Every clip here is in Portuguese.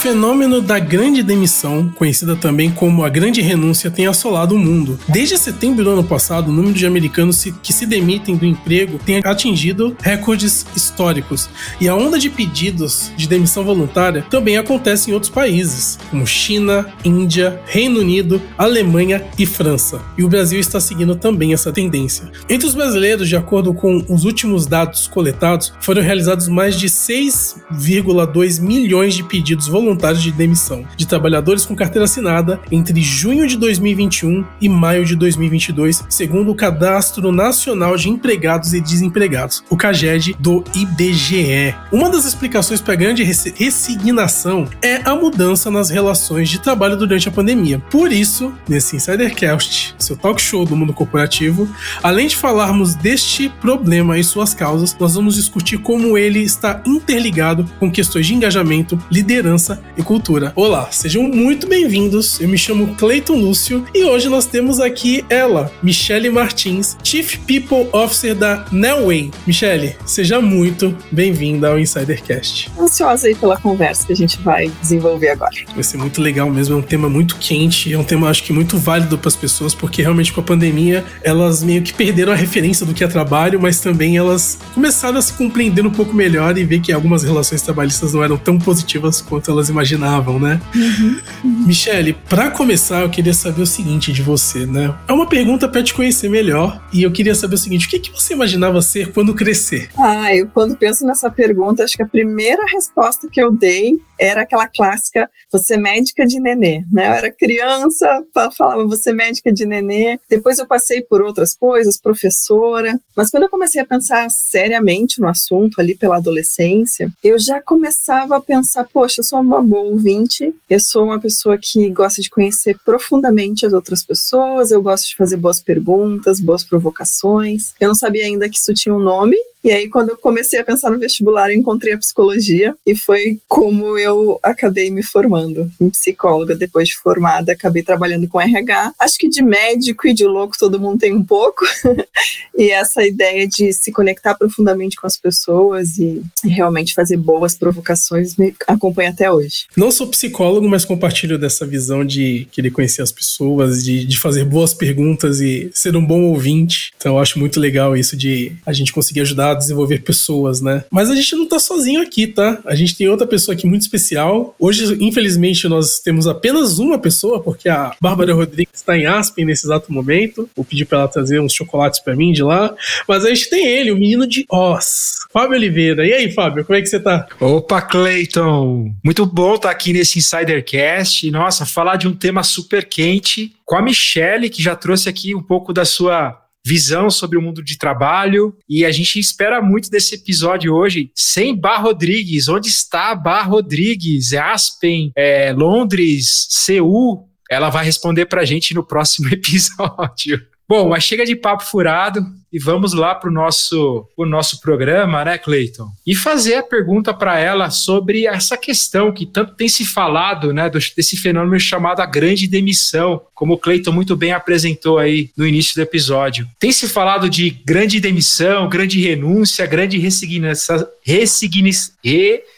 fenômeno da grande demissão, conhecida também como a grande renúncia, tem assolado o mundo. Desde setembro do ano passado, o número de americanos que se demitem do emprego tem atingido recordes históricos. E a onda de pedidos de demissão voluntária também acontece em outros países, como China, Índia, Reino Unido, Alemanha e França. E o Brasil está seguindo também essa tendência. Entre os brasileiros, de acordo com os últimos dados coletados, foram realizados mais de 6,2 milhões de pedidos voluntários de demissão de trabalhadores com carteira assinada entre junho de 2021 e maio de 2022, segundo o Cadastro Nacional de Empregados e Desempregados, o CAGED do IBGE. Uma das explicações para a grande resignação é a mudança nas relações de trabalho durante a pandemia. Por isso, nesse Insidercast, seu talk show do mundo corporativo, além de falarmos deste problema e suas causas, nós vamos discutir como ele está interligado com questões de engajamento, liderança e cultura. Olá, sejam muito bem-vindos. Eu me chamo Cleiton Lúcio e hoje nós temos aqui ela, Michele Martins, Chief People Officer da Nelway. Michele, seja muito bem-vinda ao Insidercast. Ansiosa aí pela conversa que a gente vai desenvolver agora. Vai ser muito legal mesmo, é um tema muito quente, é um tema acho que muito válido para as pessoas, porque realmente com a pandemia elas meio que perderam a referência do que é trabalho, mas também elas começaram a se compreender um pouco melhor e ver que algumas relações trabalhistas não eram tão positivas quanto elas imaginavam, né? Uhum. uhum. Michele, para começar, eu queria saber o seguinte de você, né? É uma pergunta para te conhecer melhor e eu queria saber o seguinte: o que, que você imaginava ser quando crescer? Ah, eu quando penso nessa pergunta, acho que a primeira resposta que eu dei era aquela clássica, você é médica de nenê, né? Eu era criança, falava você é médica de nenê. Depois eu passei por outras coisas, professora. Mas quando eu comecei a pensar seriamente no assunto ali pela adolescência, eu já começava a pensar, poxa, eu sou uma boa ouvinte, eu sou uma pessoa que gosta de conhecer profundamente as outras pessoas, eu gosto de fazer boas perguntas, boas provocações. Eu não sabia ainda que isso tinha um nome, e aí, quando eu comecei a pensar no vestibular, eu encontrei a psicologia e foi como eu acabei me formando em psicóloga. Depois de formada, acabei trabalhando com RH. Acho que de médico e de louco todo mundo tem um pouco. e essa ideia de se conectar profundamente com as pessoas e realmente fazer boas provocações me acompanha até hoje. Não sou psicólogo, mas compartilho dessa visão de querer conhecer as pessoas, de, de fazer boas perguntas e ser um bom ouvinte. Então, eu acho muito legal isso de a gente conseguir ajudar a desenvolver pessoas, né? Mas a gente não tá sozinho aqui, tá? A gente tem outra pessoa aqui muito especial. Hoje, infelizmente, nós temos apenas uma pessoa, porque a Bárbara Rodrigues está em Aspen nesse exato momento. Vou pedir para ela trazer uns chocolates para mim de lá. Mas a gente tem ele, o menino de Oz, Fábio Oliveira. E aí, Fábio, como é que você tá? Opa, Clayton! Muito bom estar tá aqui nesse Insidercast. Nossa, falar de um tema super quente com a Michelle, que já trouxe aqui um pouco da sua visão sobre o mundo de trabalho. E a gente espera muito desse episódio hoje sem Bar Rodrigues. Onde está Bar Rodrigues? É Aspen, é Londres, Seul? Ela vai responder para a gente no próximo episódio. Bom, mas chega de papo furado e vamos lá para o nosso, o nosso programa, né, Cleiton? E fazer a pergunta para ela sobre essa questão que tanto tem se falado, né, desse fenômeno chamado a grande demissão, como o Cleiton muito bem apresentou aí no início do episódio. Tem se falado de grande demissão, grande renúncia, grande resignação,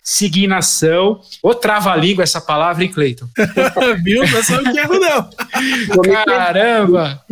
resignação, ou trava-língua essa palavra, hein, Cleiton? Viu? Não sabe o que erro, não. Caramba!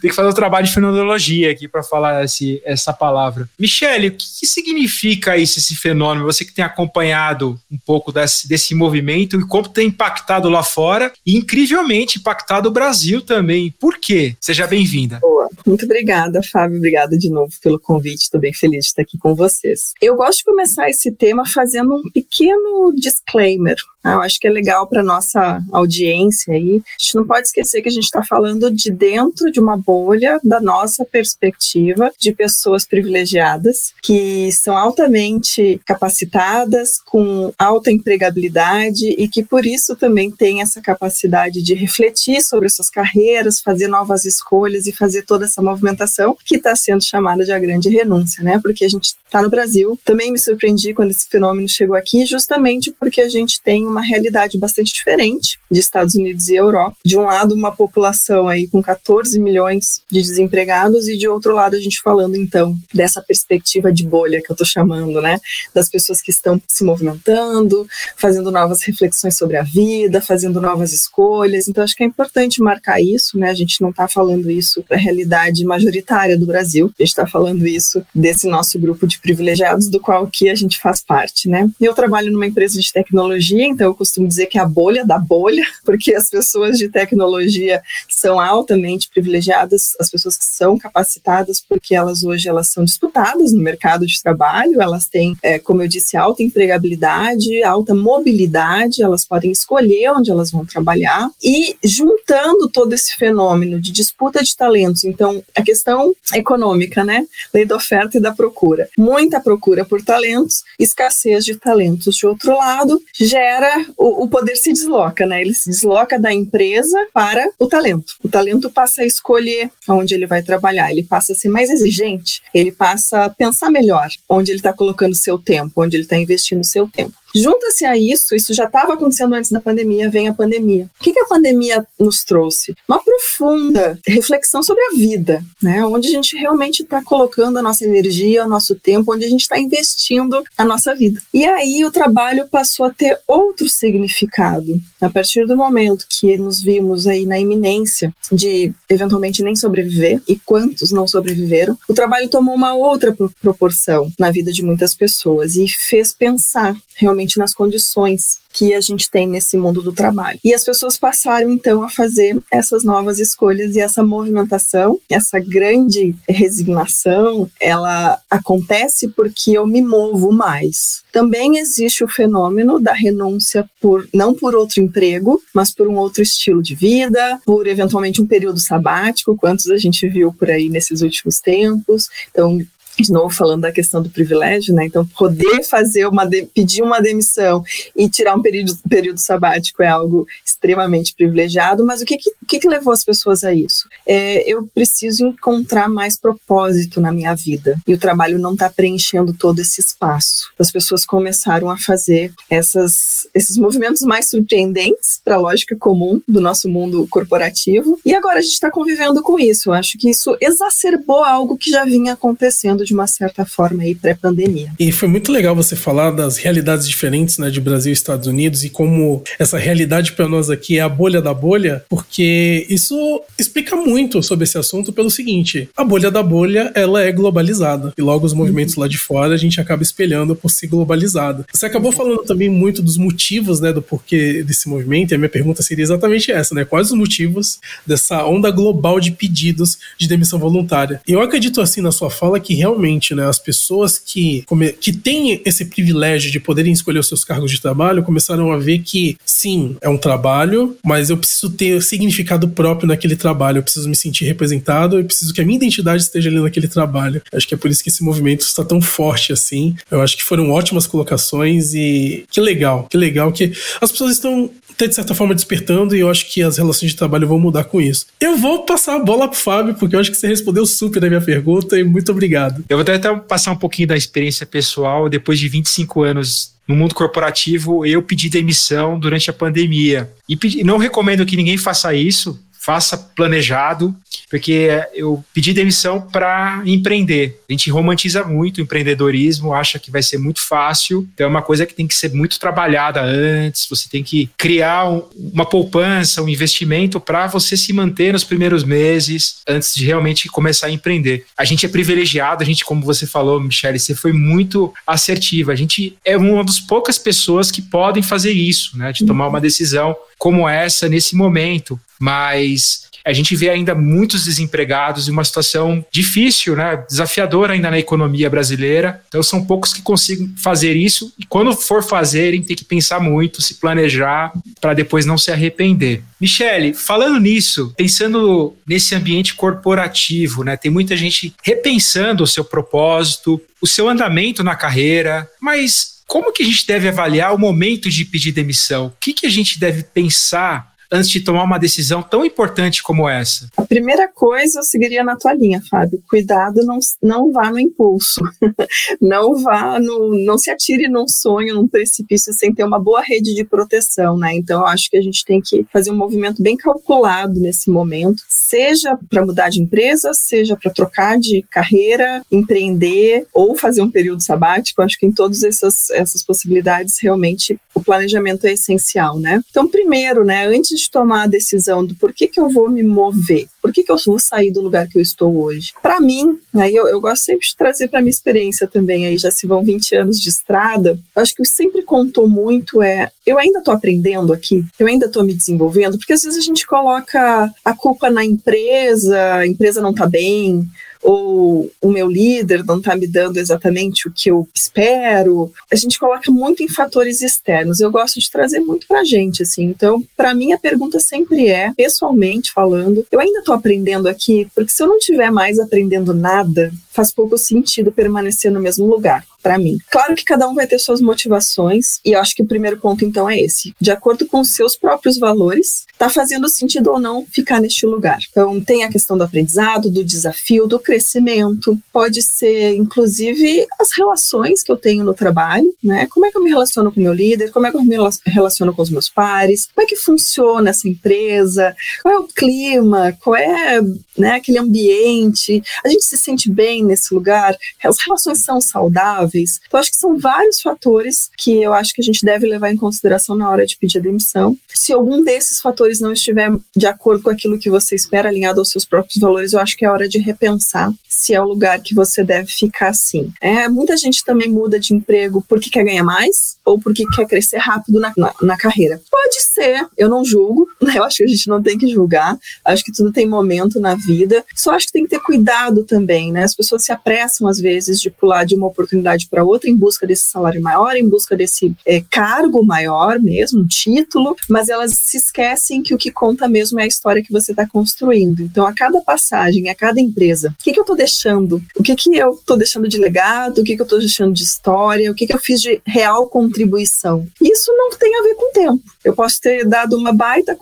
Tem que fazer um trabalho de fenomenologia aqui para falar esse, essa palavra. Michele, o que, que, significa isso, esse fenômeno? Você que tem acompanhado um pouco desse, desse movimento e como tem impactado lá fora e incrivelmente impactado o Brasil também. Por quê? Seja bem-vinda. Boa. Muito obrigada, Fábio. Obrigada de novo pelo convite. Estou bem feliz de estar aqui com vocês. Eu gosto de começar esse tema fazendo um pequeno disclaimer. Eu acho que é legal para nossa audiência aí. A gente não pode esquecer que a gente está falando de dentro de uma bolha da nossa perspectiva de pessoas privilegiadas que são altamente capacitadas, com alta empregabilidade e que por isso também têm essa capacidade de refletir sobre suas carreiras, fazer novas escolhas e fazer toda essa movimentação que está sendo chamada de a grande renúncia, né? Porque a gente está no Brasil. Também me surpreendi quando esse fenômeno chegou aqui, justamente porque a gente tem uma realidade bastante diferente de Estados Unidos e Europa. De um lado, uma população aí com 14 milhões de desempregados e de outro lado a gente falando então dessa perspectiva de bolha que eu estou chamando, né? Das pessoas que estão se movimentando, fazendo novas reflexões sobre a vida, fazendo novas escolhas. Então acho que é importante marcar isso, né? A gente não está falando isso para a realidade majoritária do Brasil. A gente está falando isso desse nosso grupo de privilegiados do qual que a gente faz parte, né? Eu trabalho numa empresa de tecnologia, então eu costumo dizer que é a bolha da bolha, porque as pessoas de tecnologia são altamente privilegiadas, as pessoas que são capacitadas, porque elas hoje elas são disputadas no mercado de trabalho, elas têm, é, como eu disse, alta empregabilidade, alta mobilidade, elas podem escolher onde elas vão trabalhar e juntando todo esse fenômeno de disputa de talentos, então a questão econômica, né? Lei da oferta e da procura. Muita procura por talentos, escassez de talentos de outro lado, gera o, o poder se desloca, né? Ele se desloca da empresa para o talento. O talento passa a escolher onde ele vai trabalhar, ele passa a ser mais exigente, ele passa a pensar melhor onde ele está colocando seu tempo, onde ele está investindo seu tempo. Junta-se a isso, isso já estava acontecendo antes da pandemia, vem a pandemia. O que, que a pandemia nos trouxe? Uma profunda reflexão sobre a vida, né? Onde a gente realmente está colocando a nossa energia, o nosso tempo, onde a gente está investindo a nossa vida. E aí o trabalho passou a ter outro significado. A partir do momento que nos vimos aí na iminência de eventualmente nem sobreviver, e quantos não sobreviveram, o trabalho tomou uma outra proporção na vida de muitas pessoas e fez pensar realmente nas condições que a gente tem nesse mundo do trabalho. E as pessoas passaram então a fazer essas novas escolhas e essa movimentação, essa grande resignação, ela acontece porque eu me movo mais. Também existe o fenômeno da renúncia por não por outro emprego, mas por um outro estilo de vida, por eventualmente um período sabático, quantos a gente viu por aí nesses últimos tempos. Então, de novo falando da questão do privilégio, né? Então, poder fazer uma de, pedir uma demissão e tirar um período, período sabático é algo extremamente privilegiado, mas o que, que, que, levou as pessoas a isso? É, eu preciso encontrar mais propósito na minha vida e o trabalho não está preenchendo todo esse espaço. As pessoas começaram a fazer essas, esses movimentos mais surpreendentes para a lógica comum do nosso mundo corporativo e agora a gente está convivendo com isso. Eu acho que isso exacerbou algo que já vinha acontecendo de uma certa forma aí pré-pandemia. E foi muito legal você falar das realidades diferentes, né, de Brasil e Estados Unidos e como essa realidade para nós aqui é a bolha da bolha, porque isso explica muito sobre esse assunto pelo seguinte: a bolha da bolha ela é globalizada e logo os movimentos uhum. lá de fora a gente acaba espelhando por ser globalizada. Você acabou falando também muito dos motivos, né, do porquê desse movimento. E a minha pergunta seria exatamente essa, né? Quais os motivos dessa onda global de pedidos de demissão voluntária? Eu acredito assim na sua fala que realmente realmente, né, as pessoas que, que têm esse privilégio de poderem escolher os seus cargos de trabalho começaram a ver que, sim, é um trabalho, mas eu preciso ter significado próprio naquele trabalho, eu preciso me sentir representado, eu preciso que a minha identidade esteja ali naquele trabalho. Acho que é por isso que esse movimento está tão forte assim. Eu acho que foram ótimas colocações e que legal, que legal que as pessoas estão tá, de certa forma despertando e eu acho que as relações de trabalho vão mudar com isso. Eu vou passar a bola pro Fábio, porque eu acho que você respondeu super a minha pergunta e muito obrigado. Eu vou até passar um pouquinho da experiência pessoal. Depois de 25 anos no mundo corporativo, eu pedi demissão durante a pandemia. E pedi, não recomendo que ninguém faça isso, faça planejado, porque eu pedi demissão para empreender. A gente romantiza muito o empreendedorismo, acha que vai ser muito fácil, então é uma coisa que tem que ser muito trabalhada antes, você tem que criar um, uma poupança, um investimento para você se manter nos primeiros meses antes de realmente começar a empreender. A gente é privilegiado, a gente, como você falou, Michele, você foi muito assertiva. A gente é uma das poucas pessoas que podem fazer isso, né, de tomar uma decisão como essa nesse momento mas a gente vê ainda muitos desempregados e uma situação difícil, né, desafiadora ainda na economia brasileira. Então são poucos que conseguem fazer isso e quando for fazerem tem que pensar muito, se planejar para depois não se arrepender. Michele, falando nisso, pensando nesse ambiente corporativo, né, tem muita gente repensando o seu propósito, o seu andamento na carreira, mas como que a gente deve avaliar o momento de pedir demissão? O que, que a gente deve pensar antes de tomar uma decisão tão importante como essa? A primeira coisa eu seguiria na tua linha, Fábio. Cuidado, não, não vá no impulso. não vá no. Não se atire num sonho, num precipício sem ter uma boa rede de proteção, né? Então eu acho que a gente tem que fazer um movimento bem calculado nesse momento, seja para mudar de empresa, seja para trocar de carreira, empreender ou fazer um período sabático. Acho que em todas essas, essas possibilidades, realmente, o planejamento é essencial, né? Então, primeiro, né, antes de tomar a decisão do porquê que eu vou me mover, por que, que eu vou sair do lugar que eu estou hoje? Para mim, aí eu, eu, gosto sempre de trazer para minha experiência também, aí já se vão 20 anos de estrada, acho que o sempre contou muito é, eu ainda estou aprendendo aqui, eu ainda estou me desenvolvendo, porque às vezes a gente coloca a culpa na empresa, a empresa não está bem, ou o meu líder não está me dando exatamente o que eu espero. A gente coloca muito em fatores externos. Eu gosto de trazer muito para a gente, assim. Então, para mim, a pergunta sempre é, pessoalmente falando, eu ainda estou aprendendo aqui, porque se eu não estiver mais aprendendo nada, faz pouco sentido permanecer no mesmo lugar para mim. Claro que cada um vai ter suas motivações e eu acho que o primeiro ponto então é esse. De acordo com os seus próprios valores, tá fazendo sentido ou não ficar neste lugar. Então tem a questão do aprendizado, do desafio, do crescimento, pode ser inclusive as relações que eu tenho no trabalho, né? Como é que eu me relaciono com meu líder, como é que eu me relaciono com os meus pares, como é que funciona essa empresa, qual é o clima, qual é, né, aquele ambiente, a gente se sente bem nesse lugar, as relações são saudáveis. Então, acho que são vários fatores que eu acho que a gente deve levar em consideração na hora de pedir a demissão. Se algum desses fatores não estiver de acordo com aquilo que você espera, alinhado aos seus próprios valores, eu acho que é hora de repensar se é o lugar que você deve ficar sim. É, muita gente também muda de emprego porque quer ganhar mais ou porque quer crescer rápido na, na, na carreira. Pode ser, eu não julgo, né? eu acho que a gente não tem que julgar, acho que tudo tem momento na vida, só acho que tem que ter cuidado também, né? As pessoas se apressam às vezes de pular de uma oportunidade para outra em busca desse salário maior, em busca desse é, cargo maior mesmo, título, mas elas se esquecem que o que conta mesmo é a história que você está construindo. Então, a cada passagem, a cada empresa, o que, que eu estou deixando? O que, que eu estou deixando de legado? O que, que eu estou deixando de história? O que, que eu fiz de real contribuição? Isso não tem a ver com tempo. Eu posso ter dado uma baita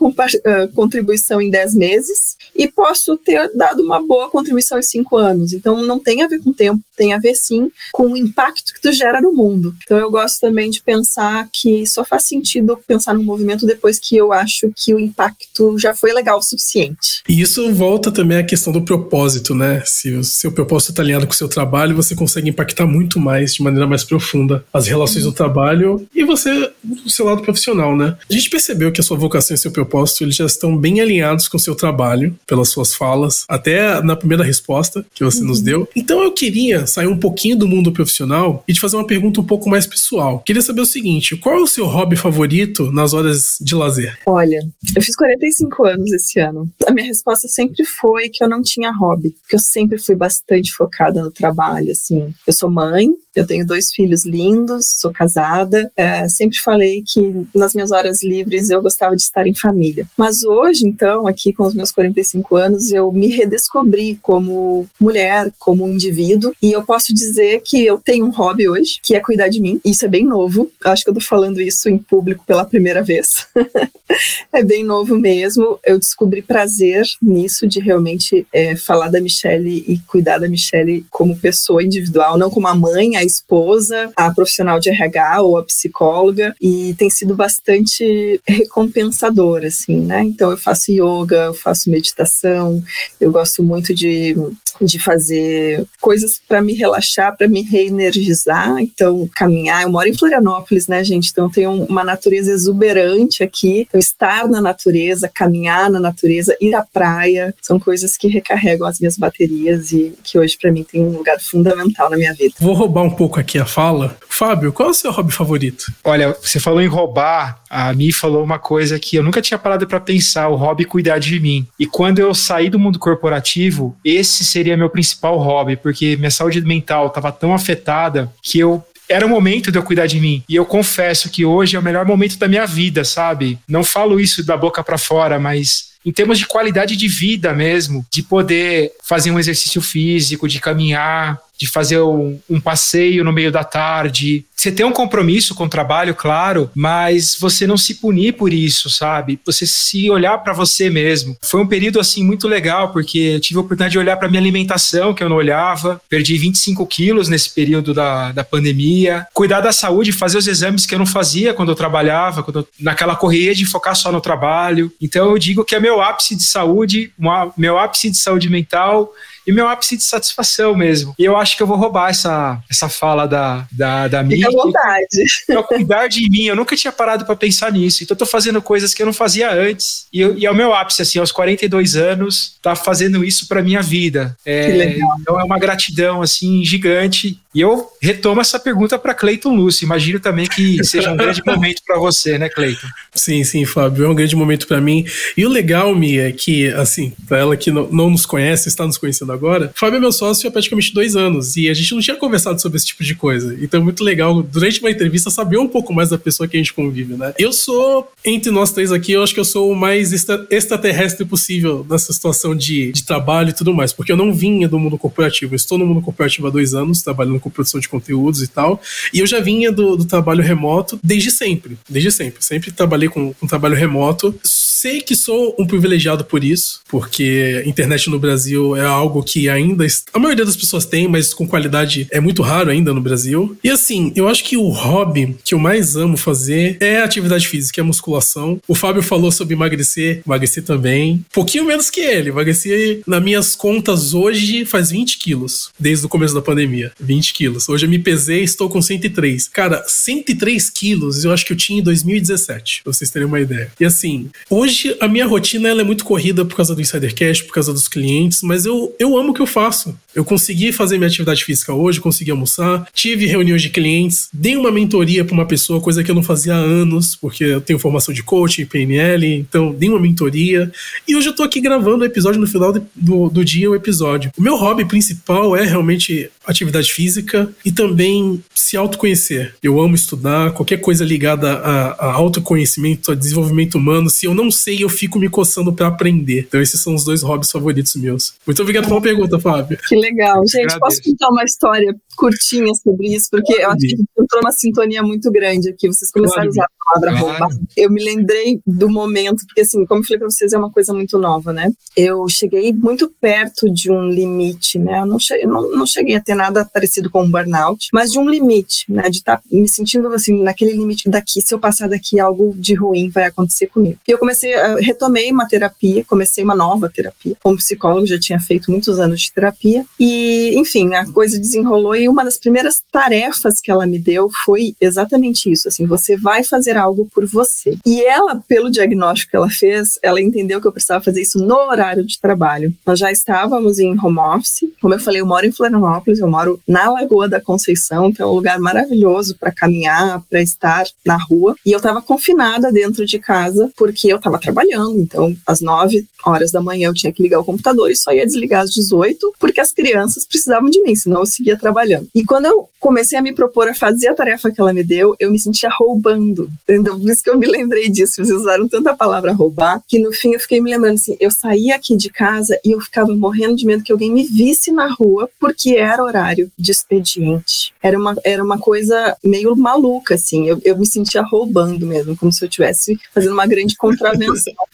contribuição em 10 meses e posso ter dado uma boa contribuição em 5 anos. Então, não tem a ver com tempo, tem a ver sim com o impacto que tu gera no mundo. Então, eu gosto também de pensar que só faz sentido pensar no movimento depois que eu acho que o impacto já foi legal o suficiente. E isso volta também à questão do propósito, né? Se o seu propósito está alinhado com o seu trabalho, você consegue impactar muito mais, de maneira mais profunda, as relações do trabalho e você, o seu lado profissional, né? A gente percebeu que a sua vocação e seu propósito eles já estão bem alinhados com o seu trabalho, pelas suas falas, até na primeira resposta que você uhum. nos deu. Então eu queria sair um pouquinho do mundo profissional e te fazer uma pergunta um pouco mais pessoal. Queria saber o seguinte: qual é o seu hobby favorito nas horas de lazer? Olha, eu fiz 45 anos esse ano. A minha resposta sempre foi que eu não tinha hobby, porque eu sempre fui bastante focada no trabalho, assim. Eu sou mãe, eu tenho dois filhos lindos, sou casada. É, sempre falei que nas minhas horas livres eu gostava de estar em família. Mas hoje, então, aqui com os meus 45 anos, eu me redescobri como mulher, como indivíduo. E eu posso dizer que eu tenho um hobby hoje, que é cuidar de mim. Isso é bem novo. Acho que eu tô falando isso em público pela primeira vez. é bem novo mesmo. Eu descobri prazer nisso, de realmente é, falar da Michelle e cuidar da Michelle como pessoa individual, não como a mãe, a esposa, a profissional de RH ou a psicóloga. E tem sido bastante recompensador, assim, né? Então eu faço yoga, eu faço meditação, eu gosto muito de de fazer coisas para me relaxar, para me reenergizar. Então, caminhar. Eu moro em Florianópolis, né, gente? Então, tem uma natureza exuberante aqui. Então, estar na natureza, caminhar na natureza, ir à praia, são coisas que recarregam as minhas baterias e que hoje, para mim, tem um lugar fundamental na minha vida. Vou roubar um pouco aqui a fala. Fábio, qual é o seu hobby favorito? Olha, você falou em roubar. A Mi falou uma coisa que eu nunca tinha parado para pensar: o hobby cuidar de mim. E quando eu saí do mundo corporativo, esse seria meu principal hobby, porque minha saúde mental estava tão afetada que eu era o momento de eu cuidar de mim. E eu confesso que hoje é o melhor momento da minha vida, sabe? Não falo isso da boca para fora, mas em termos de qualidade de vida mesmo, de poder fazer um exercício físico, de caminhar, de fazer um, um passeio no meio da tarde. Você tem um compromisso com o trabalho, claro, mas você não se punir por isso, sabe? Você se olhar para você mesmo. Foi um período assim muito legal, porque eu tive a oportunidade de olhar para minha alimentação, que eu não olhava. Perdi 25 quilos nesse período da, da pandemia. Cuidar da saúde, fazer os exames que eu não fazia quando eu trabalhava, quando eu, naquela correria de focar só no trabalho. Então eu digo que é meu ápice de saúde, meu ápice de saúde mental e meu ápice de satisfação mesmo. E eu acho que eu vou roubar essa, essa fala da, da, da minha. Fica à vontade. Pra cuidar de mim. Eu nunca tinha parado para pensar nisso. Então eu tô fazendo coisas que eu não fazia antes. E, e é o meu ápice, assim, aos 42 anos, tá fazendo isso pra minha vida. É, então é uma gratidão, assim, gigante. E eu retomo essa pergunta para Cleiton Lúcio. Imagino também que seja um grande momento para você, né, Cleiton? Sim, sim, Fábio. É um grande momento para mim. E o legal, Mi, é que, assim, para ela que não, não nos conhece, está nos conhecendo agora, Fábio é meu sócio há praticamente dois anos e a gente não tinha conversado sobre esse tipo de coisa. Então é muito legal, durante uma entrevista, saber um pouco mais da pessoa que a gente convive, né? Eu sou, entre nós três aqui, eu acho que eu sou o mais extra, extraterrestre possível nessa situação de, de trabalho e tudo mais, porque eu não vinha do mundo corporativo. Eu estou no mundo corporativo há dois anos, trabalhando com produção de conteúdos e tal, e eu já vinha do, do trabalho remoto desde sempre, desde sempre. Sempre trabalhei com, com trabalho remoto sei que sou um privilegiado por isso, porque internet no Brasil é algo que ainda a maioria das pessoas tem, mas com qualidade é muito raro ainda no Brasil. E assim, eu acho que o hobby que eu mais amo fazer é atividade física, é musculação. O Fábio falou sobre emagrecer, emagreci também. Pouquinho menos que ele, emagreci nas minhas contas hoje faz 20 quilos, desde o começo da pandemia. 20 quilos. Hoje eu me pesei estou com 103. Cara, 103 quilos eu acho que eu tinha em 2017, pra vocês terem uma ideia. E assim, hoje Hoje a minha rotina ela é muito corrida por causa do Insidercast, por causa dos clientes, mas eu, eu amo o que eu faço. Eu consegui fazer minha atividade física hoje, consegui almoçar, tive reuniões de clientes, dei uma mentoria para uma pessoa, coisa que eu não fazia há anos, porque eu tenho formação de coaching, PNL, então dei uma mentoria. E hoje eu tô aqui gravando o episódio no final do, do dia, o episódio. O meu hobby principal é realmente atividade física e também se autoconhecer. Eu amo estudar, qualquer coisa ligada a, a autoconhecimento, a desenvolvimento humano. Se eu não sei, eu fico me coçando para aprender. Então, esses são os dois hobbies favoritos meus. Muito obrigado pela pergunta, Fábio. Que legal. Gente, posso contar uma história curtinha sobre isso? Porque eu acho que entrou uma sintonia muito grande aqui. Vocês começaram a usar a palavra claro. roubar. Eu me lembrei do momento, porque assim, como eu falei para vocês, é uma coisa muito nova, né? Eu cheguei muito perto de um limite, né? Eu não cheguei, não, não cheguei a ter nada parecido com um burnout, mas de um limite, né? De estar tá me sentindo assim, naquele limite daqui, se eu passar daqui, algo de ruim vai acontecer comigo. E eu comecei, eu retomei uma terapia, comecei uma nova terapia. Como psicólogo, já tinha feito muitos anos de terapia. E, enfim, a coisa desenrolou e uma das primeiras tarefas que ela me deu foi exatamente isso, assim, você vai fazer algo por você. E ela, pelo diagnóstico que ela fez, ela entendeu que eu precisava fazer isso no horário de trabalho. Nós já estávamos em home office, como eu falei, eu moro em Florianópolis, eu moro na Lagoa da Conceição, que é um lugar maravilhoso para caminhar, para estar na rua. E eu estava confinada dentro de casa porque eu estava trabalhando. Então, às 9 horas da manhã eu tinha que ligar o computador e só ia desligar às 18 porque as crianças precisavam de mim, senão eu seguia trabalhando. E quando eu comecei a me propor a fazer a tarefa que ela me deu, eu me sentia roubando. Entendeu? Por isso que eu me lembrei disso. Vocês usaram tanta palavra roubar que no fim eu fiquei me lembrando assim: eu saía aqui de casa e eu ficava morrendo de medo que alguém me visse na rua porque era horário de expediente. Era uma, era uma coisa meio maluca, assim. Eu, eu me sentia roubando mesmo, como se eu estivesse fazendo uma grande contravenção,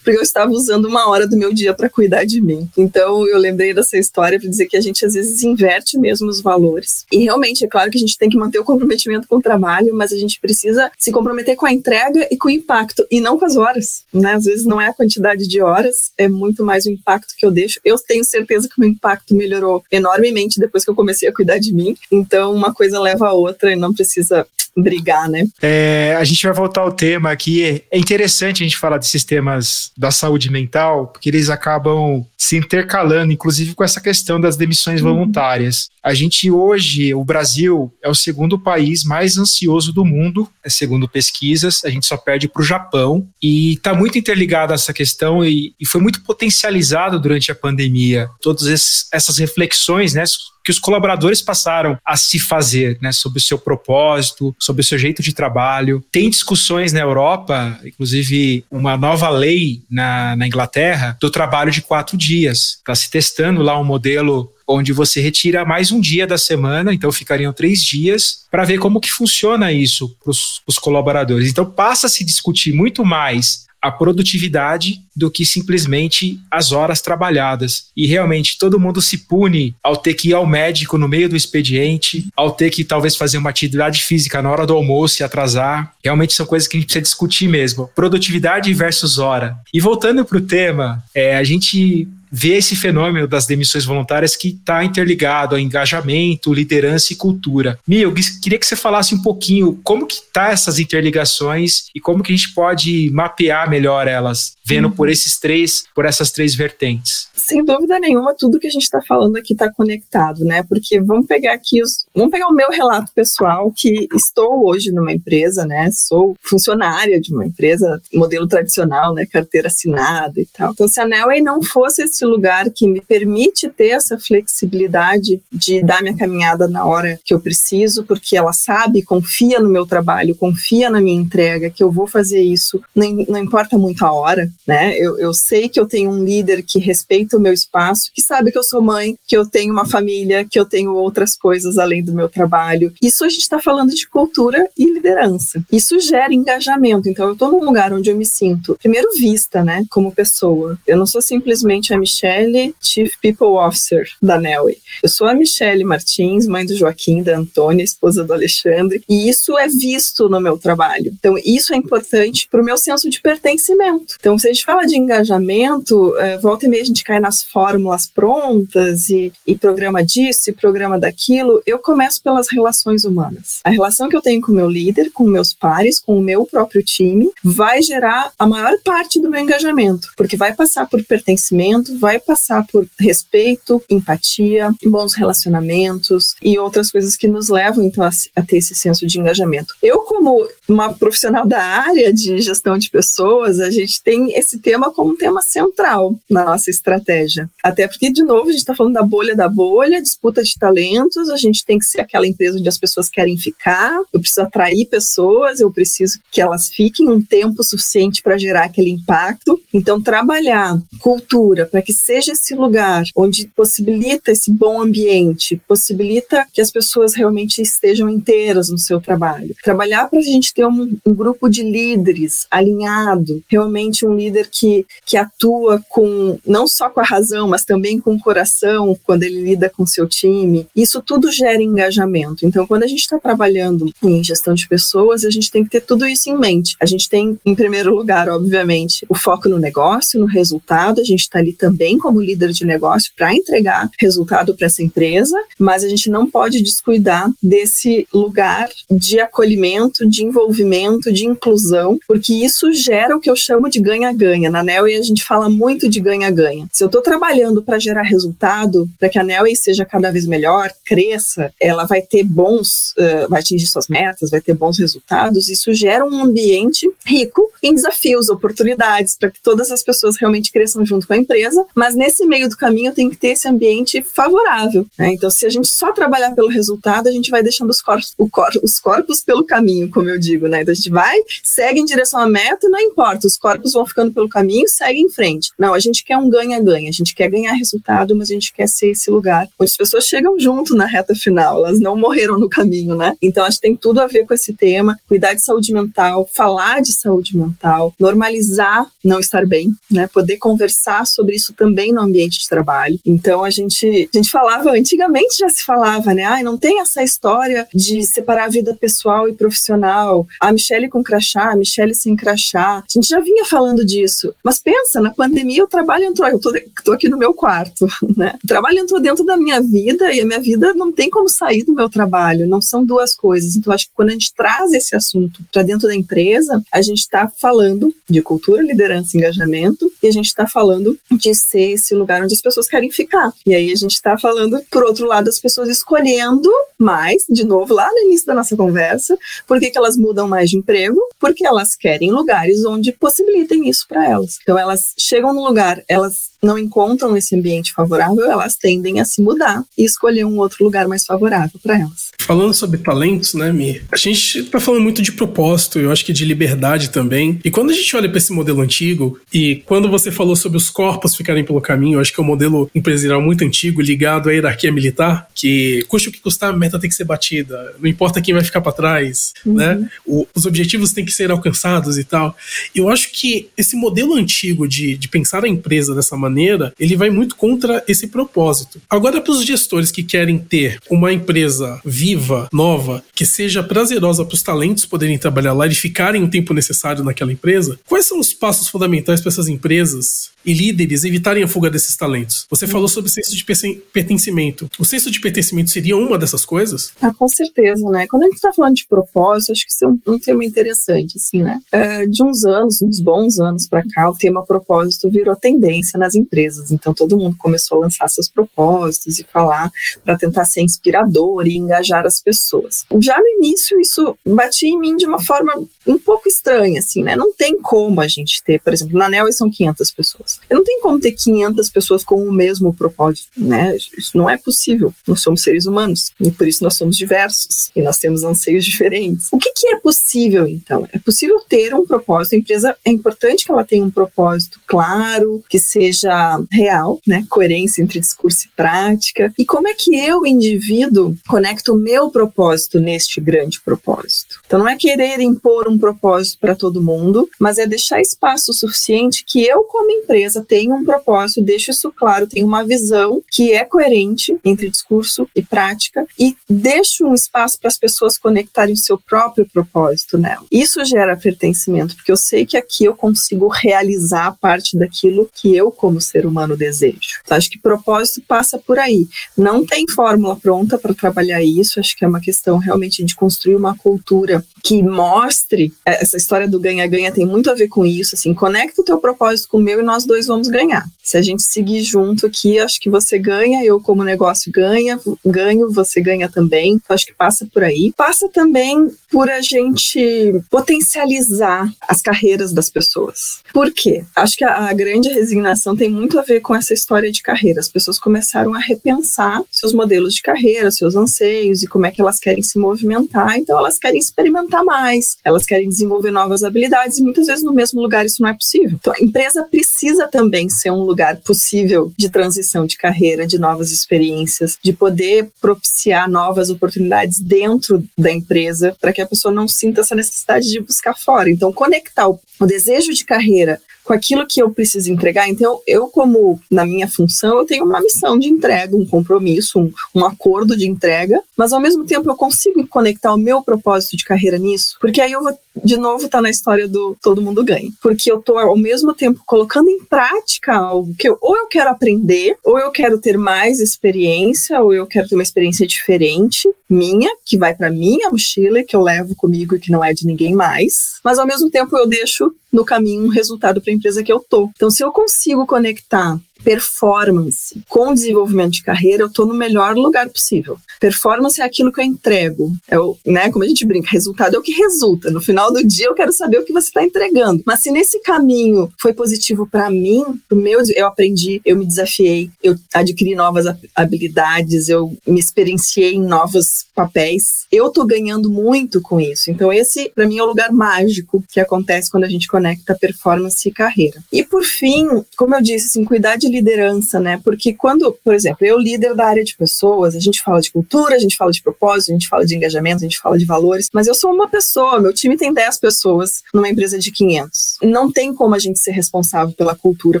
porque eu estava usando uma hora do meu dia para cuidar de mim. Então, eu lembrei dessa história para dizer que a gente às vezes inverte mesmo os valores. E realmente, é claro que a gente tem que manter o comprometimento com o trabalho, mas a gente precisa se comprometer com a entrega e com o impacto, e não com as horas. Né? Às vezes não é a quantidade de horas, é muito mais o impacto que eu deixo. Eu tenho certeza que o meu impacto melhorou enormemente depois que eu comecei a cuidar de mim. Então, uma coisa leva a outra e não precisa brigar, né? É, a gente vai voltar ao tema aqui. É interessante a gente falar desses temas da saúde mental, porque eles acabam se intercalando, inclusive com essa questão das demissões uhum. voluntárias. A gente hoje, o Brasil é o segundo país mais ansioso do mundo, é segundo pesquisas, a gente só perde para o Japão e está muito interligado a essa questão e, e, foi muito potencializado durante a pandemia. Todas essas reflexões, né, que os colaboradores passaram a se fazer, né, sobre o seu propósito, sobre o seu jeito de trabalho. Tem discussões na Europa, inclusive uma nova lei na, na Inglaterra, do trabalho de quatro dias. Está se testando lá um modelo onde você retira mais um dia da semana, então ficariam três dias, para ver como que funciona isso para os colaboradores. Então passa a se discutir muito mais a produtividade do que simplesmente as horas trabalhadas. E realmente todo mundo se pune ao ter que ir ao médico no meio do expediente, ao ter que talvez fazer uma atividade física na hora do almoço e atrasar. Realmente são coisas que a gente precisa discutir mesmo. Produtividade versus hora. E voltando para o tema, é, a gente ver esse fenômeno das demissões voluntárias que está interligado a engajamento, liderança e cultura. Mil, queria que você falasse um pouquinho como que tá essas interligações e como que a gente pode mapear melhor elas, vendo uhum. por esses três, por essas três vertentes. Sem dúvida nenhuma, tudo que a gente está falando aqui está conectado, né? Porque vamos pegar aqui os, vamos pegar o meu relato pessoal que estou hoje numa empresa, né? Sou funcionária de uma empresa modelo tradicional, né? Carteira assinada e tal. Então, se a Nelway não fosse esse esse lugar que me permite ter essa flexibilidade de dar minha caminhada na hora que eu preciso, porque ela sabe, confia no meu trabalho, confia na minha entrega, que eu vou fazer isso, não, não importa muito a hora, né? Eu, eu sei que eu tenho um líder que respeita o meu espaço, que sabe que eu sou mãe, que eu tenho uma família, que eu tenho outras coisas além do meu trabalho. Isso a gente está falando de cultura e liderança. Isso gera engajamento. Então, eu estou num lugar onde eu me sinto, primeiro, vista, né, como pessoa. Eu não sou simplesmente a Michelle, Chief People Officer da Nelway. Eu sou a Michelle Martins, mãe do Joaquim, da Antônia, esposa do Alexandre, e isso é visto no meu trabalho. Então, isso é importante para o meu senso de pertencimento. Então, se a gente fala de engajamento, é, volta e meia a gente cai nas fórmulas prontas e, e programa disso e programa daquilo. Eu começo pelas relações humanas. A relação que eu tenho com o meu líder, com meus pares, com o meu próprio time, vai gerar a maior parte do meu engajamento, porque vai passar por pertencimento, vai passar por respeito, empatia, bons relacionamentos e outras coisas que nos levam então a, a ter esse senso de engajamento. Eu, como uma profissional da área de gestão de pessoas, a gente tem esse tema como um tema central na nossa estratégia. Até porque, de novo, a gente está falando da bolha da bolha, disputa de talentos, a gente tem que ser aquela empresa onde as pessoas querem ficar, eu preciso atrair pessoas, eu preciso que elas fiquem um tempo suficiente para gerar aquele impacto. Então, trabalhar cultura para que seja esse lugar onde possibilita esse bom ambiente, possibilita que as pessoas realmente estejam inteiras no seu trabalho. Trabalhar para a gente ter um, um, grupo de líderes alinhado, realmente um líder que, que atua com não só com a razão, mas também com o coração quando ele lida com seu time. Isso tudo gera engajamento. Então, quando a gente está trabalhando em gestão de pessoas, a gente tem que ter tudo isso em mente. A gente tem, em primeiro lugar, obviamente, o foco no negócio, no resultado. A gente está ali também também como líder de negócio para entregar resultado para essa empresa, mas a gente não pode descuidar desse lugar de acolhimento, de envolvimento, de inclusão, porque isso gera o que eu chamo de ganha-ganha. Na Nelway a gente fala muito de ganha-ganha. Se eu estou trabalhando para gerar resultado, para que a Nelway seja cada vez melhor, cresça, ela vai ter bons, uh, vai atingir suas metas, vai ter bons resultados, isso gera um ambiente rico em desafios, oportunidades, para que todas as pessoas realmente cresçam junto com a empresa mas nesse meio do caminho tem que ter esse ambiente favorável. Né? Então, se a gente só trabalhar pelo resultado, a gente vai deixando os corpos, cor, os corpos pelo caminho, como eu digo. Né? Então, a gente vai, segue em direção à meta, não importa, os corpos vão ficando pelo caminho, segue em frente. Não, a gente quer um ganha-ganha, a gente quer ganhar resultado, mas a gente quer ser esse lugar onde as pessoas chegam junto na reta final, elas não morreram no caminho, né? Então, acho que tem tudo a ver com esse tema, cuidar de saúde mental, falar de saúde mental, normalizar não estar bem, né? Poder conversar sobre isso também no ambiente de trabalho. Então a gente, a gente falava, antigamente já se falava, né? Ai, não tem essa história de separar a vida pessoal e profissional. A Michelle com crachá, a Michelle sem crachá. A gente já vinha falando disso. Mas pensa, na pandemia o trabalho entrou, eu tô, tô aqui no meu quarto, né? O trabalho entrou dentro da minha vida e a minha vida não tem como sair do meu trabalho, não são duas coisas. Então acho que quando a gente traz esse assunto para dentro da empresa, a gente está falando de cultura, liderança e engajamento e a gente está falando de ser esse lugar onde as pessoas querem ficar. E aí a gente está falando, por outro lado, as pessoas escolhendo mais, de novo, lá no início da nossa conversa, por que, elas mudam mais de emprego? Porque elas querem lugares onde possibilitem isso para elas. Então elas chegam no lugar, elas não encontram esse ambiente favorável, elas tendem a se mudar e escolher um outro lugar mais favorável para elas. Falando sobre talentos, né, Mi? A gente tá falando muito de propósito, eu acho que de liberdade também. E quando a gente olha para esse modelo antigo, e quando você falou sobre os corpos ficarem pelo caminho, eu acho que é um modelo empresarial muito antigo, ligado à hierarquia militar, que custa o que custar, a meta tem que ser batida, não importa quem vai ficar para trás, uhum. né? O, os objetivos têm que ser alcançados e tal. Eu acho que esse modelo antigo de, de pensar a empresa dessa maneira, ele vai muito contra esse propósito. Agora, para os gestores que querem ter uma empresa viva, nova, que seja prazerosa para os talentos poderem trabalhar lá e ficarem o tempo necessário naquela empresa, quais são os passos fundamentais para essas empresas e líderes evitarem a fuga desses talentos? Você falou sobre senso de pertencimento. O senso de pertencimento seria uma dessas coisas? Ah, com certeza, né? Quando a gente está falando de propósito, acho que isso é um, um tema interessante, assim, né? É, de uns anos, uns bons anos para cá, o tema propósito virou tendência nas empresas. Então todo mundo começou a lançar seus propósitos e falar para tentar ser inspirador e engajar as pessoas. Já no início, isso batia em mim de uma forma um pouco estranha, assim, né? Não tem como a gente ter, por exemplo, na NEL são 500 pessoas. Não tem como ter 500 pessoas com o mesmo propósito, né? Isso não é possível. Nós somos seres humanos e por isso nós somos diversos e nós temos anseios diferentes. O que, que é possível, então? É possível ter um propósito. A empresa é importante que ela tenha um propósito claro, que seja real, né? Coerência entre discurso e prática. E como é que eu, indivíduo, conecto o meu propósito neste grande propósito? Então não é querer impor um propósito para todo mundo, mas é deixar espaço suficiente que eu, como empresa, tenha um propósito, deixe isso claro, tenha uma visão que é coerente entre discurso e prática e deixe um espaço para as pessoas conectarem o seu próprio propósito nela. Isso gera pertencimento, porque eu sei que aqui eu consigo realizar parte daquilo que eu, como ser humano, desejo. Então, acho que propósito passa por aí. Não tem fórmula pronta para trabalhar isso, acho que é uma questão realmente de construir uma cultura que mostre é, essa história do ganha-ganha tem muito a ver com isso, assim, conecta o teu propósito com o meu e nós dois vamos ganhar. Se a gente seguir junto aqui, acho que você ganha, eu como negócio ganha, ganho, você ganha também. Então, acho que passa por aí. Passa também por a gente potencializar as carreiras das pessoas. Por quê? Acho que a, a grande resignação tem muito a ver com essa história de carreira. As pessoas começaram a repensar seus modelos de carreira, seus anseios e como é que elas querem se movimentar. Então, elas querem experimentar mais, elas querem desenvolver novas habilidades e muitas vezes no mesmo lugar isso não é possível. Então, a empresa precisa também ser um lugar possível de transição de carreira, de novas experiências, de poder propiciar novas oportunidades dentro da empresa para que a pessoa não sinta essa necessidade de buscar fora. Então, conectar o desejo de carreira com aquilo que eu preciso entregar. Então, eu, como na minha função, eu tenho uma missão de entrega, um compromisso, um, um acordo de entrega, mas ao mesmo tempo eu consigo conectar o meu propósito de carreira nisso, porque aí eu vou de novo tá na história do todo mundo ganha. Porque eu estou ao mesmo tempo colocando em prática algo que eu, ou eu quero aprender, ou eu quero ter mais experiência, ou eu quero ter uma experiência diferente, minha, que vai para minha mochila, que eu levo comigo e que não é de ninguém mais. Mas ao mesmo tempo eu deixo no caminho um resultado para a empresa que eu tô. Então, se eu consigo conectar performance com desenvolvimento de carreira, eu estou no melhor lugar possível. Performance é aquilo que eu entrego. É o, né, como a gente brinca, resultado é o que resulta. No final do dia eu quero saber o que você está entregando. Mas se nesse caminho foi positivo para mim, pro meu, eu aprendi, eu me desafiei, eu adquiri novas habilidades, eu me experienciei em novos papéis, eu tô ganhando muito com isso. Então esse para mim é o lugar mágico que acontece quando a gente conecta performance e carreira. E por fim, como eu disse, assim, cuidar de liderança, né? Porque quando, por exemplo, eu líder da área de pessoas, a gente fala de cultura, a gente fala de propósito, a gente fala de engajamento, a gente fala de valores, mas eu sou uma pessoa, meu time tem 10 pessoas numa empresa de 500. Não tem como a gente ser responsável pela cultura,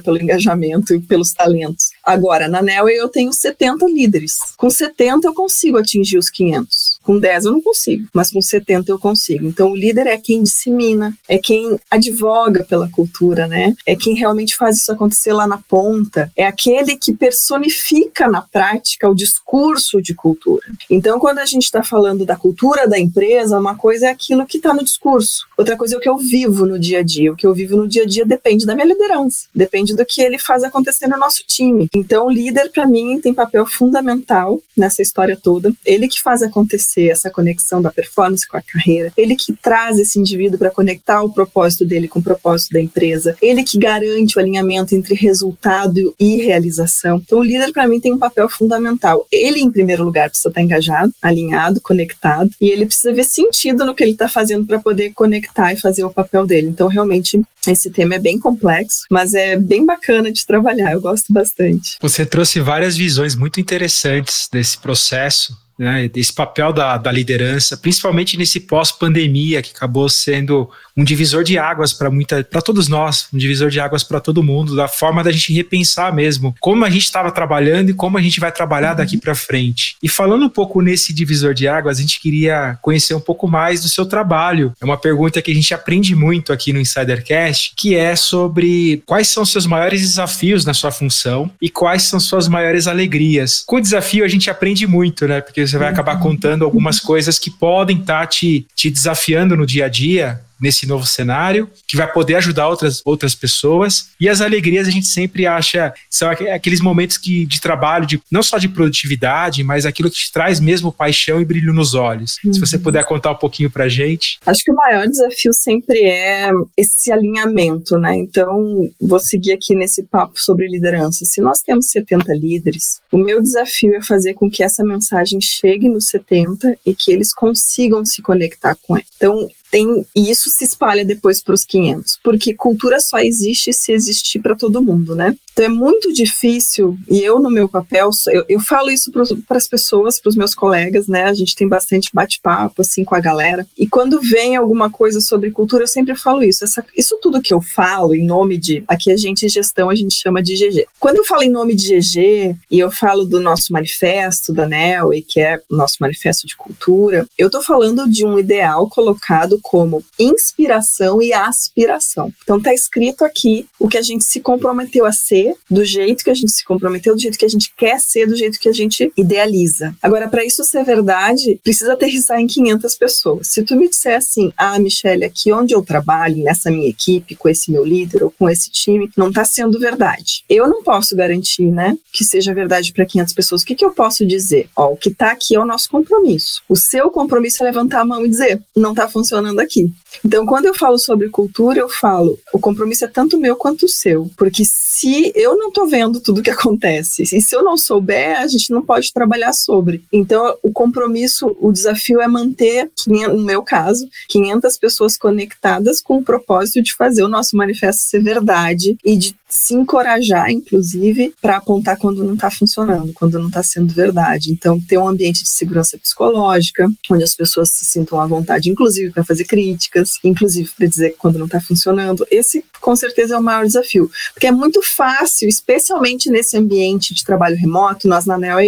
pelo engajamento e pelos talentos. Agora, na NEL eu tenho 70 líderes. Com 70 eu consigo atingir os 500. Com 10 eu não consigo, mas com 70 eu consigo. Então o líder é quem dissemina, é quem advoga pela cultura, né? É quem realmente faz isso acontecer lá na ponta, é aquele que personifica na prática o discurso de cultura. Então quando a gente está falando da cultura da empresa, uma coisa é aquilo que está no discurso, Outra coisa é o que eu vivo no dia a dia. O que eu vivo no dia a dia depende da minha liderança, depende do que ele faz acontecer no nosso time. Então, o líder, para mim, tem papel fundamental nessa história toda. Ele que faz acontecer essa conexão da performance com a carreira, ele que traz esse indivíduo para conectar o propósito dele com o propósito da empresa, ele que garante o alinhamento entre resultado e realização. Então, o líder, para mim, tem um papel fundamental. Ele, em primeiro lugar, precisa estar engajado, alinhado, conectado, e ele precisa ver sentido no que ele está fazendo para poder conectar e fazer o papel dele. Então, realmente, esse tema é bem complexo, mas é bem bacana de trabalhar. Eu gosto bastante. Você trouxe várias visões muito interessantes desse processo né, esse papel da, da liderança, principalmente nesse pós-pandemia que acabou sendo um divisor de águas para muita, para todos nós, um divisor de águas para todo mundo, da forma da gente repensar mesmo como a gente estava trabalhando e como a gente vai trabalhar daqui para frente. E falando um pouco nesse divisor de águas, a gente queria conhecer um pouco mais do seu trabalho. É uma pergunta que a gente aprende muito aqui no Insidercast, que é sobre quais são os seus maiores desafios na sua função e quais são suas maiores alegrias. Com o desafio a gente aprende muito, né? Porque você vai acabar contando algumas coisas que podem estar tá te, te desafiando no dia a dia, nesse novo cenário, que vai poder ajudar outras, outras pessoas. E as alegrias a gente sempre acha são aqueles momentos que, de trabalho, de, não só de produtividade, mas aquilo que te traz mesmo paixão e brilho nos olhos. Uhum. Se você puder contar um pouquinho pra gente. Acho que o maior desafio sempre é esse alinhamento, né? Então, vou seguir aqui nesse papo sobre liderança. Se nós temos 70 líderes, o meu desafio é fazer com que essa mensagem chegue nos 70 e que eles consigam se conectar com ela. Então, tem, e isso se espalha depois para os 500, porque cultura só existe se existir para todo mundo, né? Então é muito difícil, e eu no meu papel, eu, eu falo isso para as pessoas, para os meus colegas, né? A gente tem bastante bate-papo assim com a galera. E quando vem alguma coisa sobre cultura, eu sempre falo isso. Essa, isso tudo que eu falo em nome de. Aqui a gente, gestão, a gente chama de GG. Quando eu falo em nome de GG e eu falo do nosso manifesto da NEL, e que é nosso manifesto de cultura, eu estou falando de um ideal colocado como inspiração e aspiração. Então está escrito aqui o que a gente se comprometeu a ser, do jeito que a gente se comprometeu, do jeito que a gente quer ser, do jeito que a gente idealiza. Agora, para isso ser verdade, precisa aterrissar em 500 pessoas. Se tu me disser assim, ah, Michelle, aqui onde eu trabalho, nessa minha equipe, com esse meu líder ou com esse time, não está sendo verdade. Eu não posso garantir, né, que seja verdade para 500 pessoas. O que, que eu posso dizer? Ó, o que está aqui é o nosso compromisso. O seu compromisso é levantar a mão e dizer, não está funcionando aqui. Então, quando eu falo sobre cultura, eu falo, o compromisso é tanto meu quanto o seu, porque se eu não estou vendo tudo que acontece, e se eu não souber, a gente não pode trabalhar sobre. Então, o compromisso, o desafio é manter, no meu caso, 500 pessoas conectadas com o propósito de fazer o nosso manifesto ser verdade e de se encorajar, inclusive, para apontar quando não está funcionando, quando não está sendo verdade. Então, ter um ambiente de segurança psicológica, onde as pessoas se sintam à vontade, inclusive para fazer críticas, inclusive para dizer quando não está funcionando. Esse, com certeza, é o maior desafio, porque é muito fácil, especialmente nesse ambiente de trabalho remoto. Nós na NEL,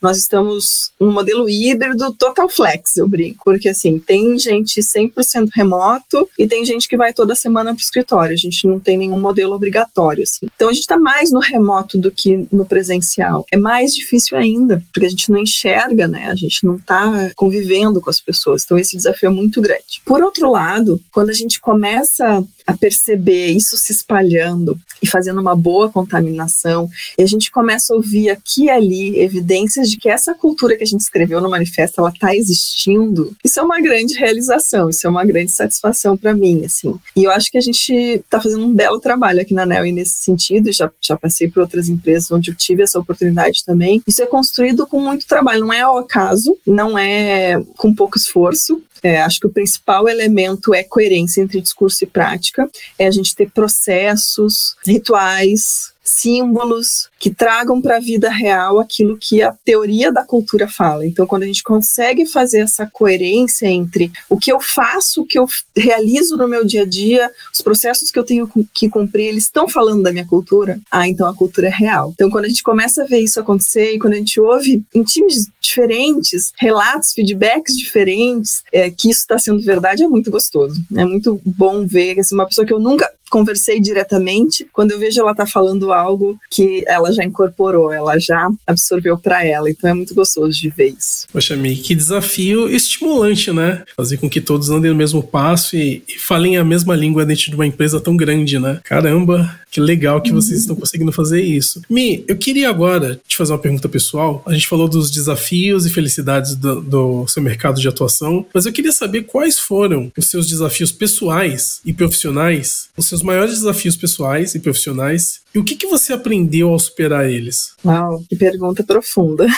nós estamos um modelo híbrido total flex, eu brinco, porque assim tem gente 100% remoto e tem gente que vai toda semana para o escritório. A gente não tem nenhum modelo obrigatório. Assim. Então a gente está mais no remoto do que no presencial. É mais difícil ainda, porque a gente não enxerga, né? A gente não está convivendo com as pessoas. Então esse desafio é muito grande. Por outro lado, quando a gente começa a perceber isso se espalhando e fazendo uma boa contaminação, e a gente começa a ouvir aqui e ali evidências de que essa cultura que a gente escreveu no manifesto ela está existindo. Isso é uma grande realização, isso é uma grande satisfação para mim, assim. E eu acho que a gente está fazendo um belo trabalho aqui na NEL nesse sentido, já, já passei por outras empresas onde eu tive essa oportunidade também. Isso é construído com muito trabalho, não é ao acaso, não é com pouco esforço, é, acho que o principal elemento é coerência entre discurso e prática, é a gente ter processos, rituais, símbolos que tragam para a vida real aquilo que a teoria da cultura fala. Então, quando a gente consegue fazer essa coerência entre o que eu faço, o que eu realizo no meu dia a dia, os processos que eu tenho que cumprir, eles estão falando da minha cultura, ah, então a cultura é real. Então, quando a gente começa a ver isso acontecer e quando a gente ouve em times diferentes, relatos, feedbacks diferentes, é, que isso está sendo verdade, é muito gostoso. É muito bom ver assim, uma pessoa que eu nunca conversei diretamente, quando eu vejo ela tá falando algo que ela já incorporou, ela já absorveu para ela. Então é muito gostoso de ver isso. Poxa, Mi, que desafio estimulante, né? Fazer com que todos andem no mesmo passo e, e falem a mesma língua dentro de uma empresa tão grande, né? Caramba, que legal que vocês estão conseguindo fazer isso. Mi, eu queria agora te fazer uma pergunta pessoal. A gente falou dos desafios e felicidades do, do seu mercado de atuação, mas eu queria saber quais foram os seus desafios pessoais e profissionais, os seus maiores desafios pessoais e profissionais, e o que, que você aprendeu ao superar eles? Uau, que pergunta profunda.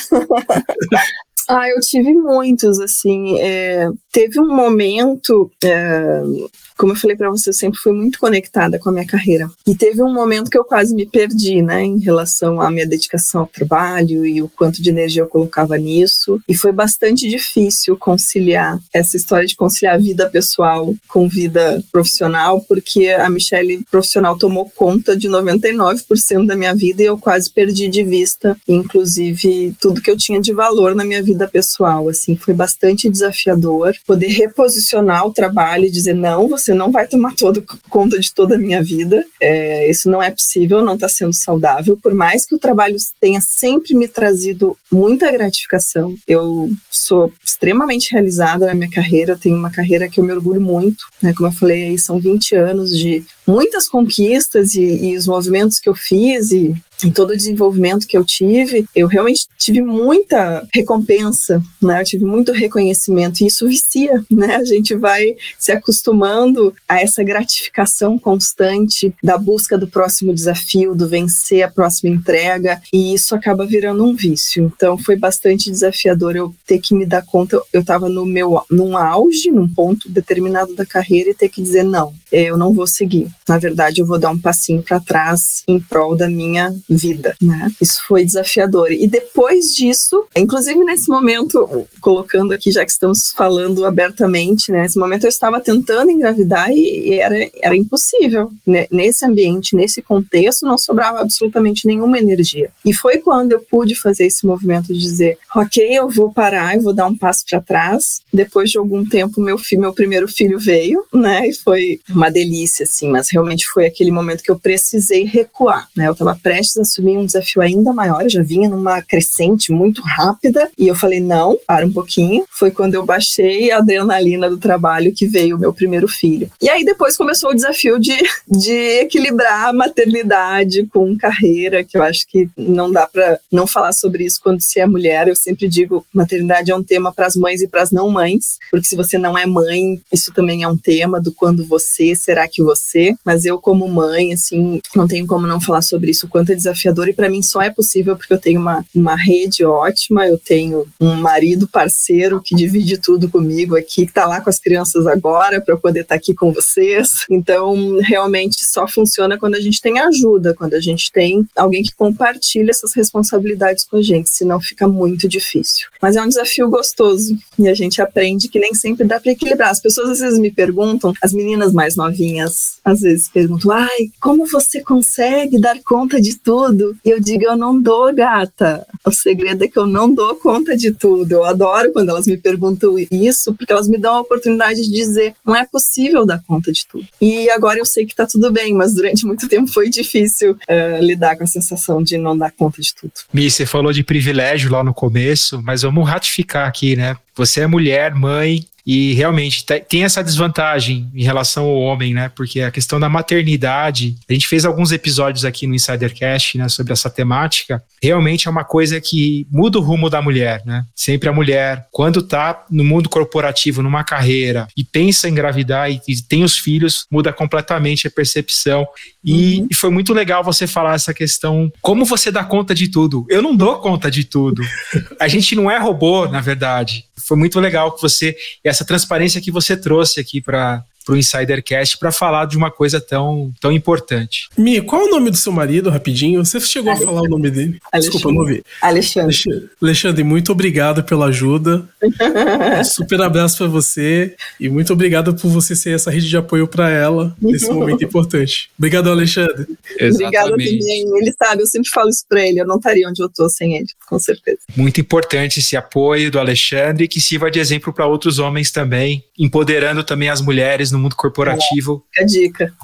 Ah, eu tive muitos, assim. É, teve um momento é, como eu falei para você, eu sempre fui muito conectada com a minha carreira. E teve um momento que eu quase me perdi, né, em relação à minha dedicação ao trabalho e o quanto de energia eu colocava nisso. E foi bastante difícil conciliar essa história de conciliar vida pessoal com vida profissional, porque a Michelle profissional tomou conta de 99% da minha vida e eu quase perdi de vista, inclusive, tudo que eu tinha de valor na minha vida pessoal. Assim, foi bastante desafiador poder reposicionar o trabalho e dizer: não, você você não vai tomar todo, conta de toda a minha vida. É, isso não é possível, não está sendo saudável. Por mais que o trabalho tenha sempre me trazido muita gratificação, eu sou extremamente realizada na minha carreira. Tenho uma carreira que eu me orgulho muito. Né? Como eu falei, são 20 anos de muitas conquistas e, e os movimentos que eu fiz e em todo o desenvolvimento que eu tive, eu realmente tive muita recompensa, né? Eu tive muito reconhecimento e isso vicia, né? A gente vai se acostumando a essa gratificação constante da busca do próximo desafio, do vencer a próxima entrega e isso acaba virando um vício. Então foi bastante desafiador eu ter que me dar conta, eu estava no meu num auge, num ponto determinado da carreira e ter que dizer não, eu não vou seguir. Na verdade, eu vou dar um passinho para trás em prol da minha vida, né? Isso foi desafiador. E depois disso, inclusive nesse momento, colocando aqui, já que estamos falando abertamente, né? Nesse momento eu estava tentando engravidar e, era, era impossível. Né? Nesse ambiente, nesse contexto, não sobrava absolutamente nenhuma energia. E foi quando eu pude fazer esse movimento de dizer, ok, eu vou parar, eu vou dar um passo para trás. Depois de algum tempo, meu filho, meu primeiro filho veio, né? E foi uma delícia, assim, mas realmente foi aquele momento que eu precisei recuar, né? Eu estava prestes a assumir um desafio ainda maior, eu já vinha numa crescente muito rápida e eu falei, não, para um pouquinho. Foi quando eu baixei a adrenalina do trabalho que veio o meu primeiro filho. E aí depois começou o desafio de, de equilibrar a maternidade com carreira, que eu acho que não dá para não falar sobre isso quando se é mulher. Eu sempre digo, maternidade é um tema para as mães e para as não mães, porque se você não é mãe, isso também é um tema do quando você, será que você? Mas eu como mãe, assim, não tenho como não falar sobre isso, quanto é desafiador e para mim só é possível porque eu tenho uma, uma rede ótima, eu tenho um marido parceiro que divide tudo comigo aqui, que está lá com as crianças agora para poder estar tá aqui com vocês. Então, realmente só funciona quando a gente tem ajuda, quando a gente tem alguém que compartilha essas responsabilidades com a gente, senão fica muito difícil. Mas é um desafio gostoso e a gente aprende que nem sempre dá para equilibrar. As pessoas às vezes me perguntam, as meninas mais novinhas às vezes perguntam: "Ai, como você consegue dar conta de tudo?" Tudo. E eu digo, eu não dou, gata. O segredo é que eu não dou conta de tudo. Eu adoro quando elas me perguntam isso, porque elas me dão a oportunidade de dizer, não é possível dar conta de tudo. E agora eu sei que tá tudo bem, mas durante muito tempo foi difícil uh, lidar com a sensação de não dar conta de tudo. Mi, você falou de privilégio lá no começo, mas vamos ratificar aqui, né? Você é mulher, mãe, e realmente tem essa desvantagem em relação ao homem, né? Porque a questão da maternidade, a gente fez alguns episódios aqui no Insidercast, né, sobre essa temática. Realmente é uma coisa que muda o rumo da mulher, né? Sempre a mulher, quando tá no mundo corporativo, numa carreira e pensa em engravidar e, e tem os filhos, muda completamente a percepção. E, uhum. e foi muito legal você falar essa questão, como você dá conta de tudo? Eu não dou conta de tudo. A gente não é robô, na verdade. Foi muito legal que você essa transparência que você trouxe aqui para para o Insidercast para falar de uma coisa tão, tão importante. Mi, qual é o nome do seu marido, rapidinho? Você chegou Alexandre. a falar o nome dele? Alexandre. Desculpa, não ouvi. Alexandre. Alexandre, muito obrigado pela ajuda. super abraço para você e muito obrigado por você ser essa rede de apoio para ela nesse momento importante. Obrigado, Alexandre. Obrigada também. Ele sabe, eu sempre falo isso para ele. Eu não estaria onde eu tô sem ele, com certeza. Muito importante esse apoio do Alexandre que sirva de exemplo para outros homens também, empoderando também as mulheres no mundo corporativo. É, fica a dica.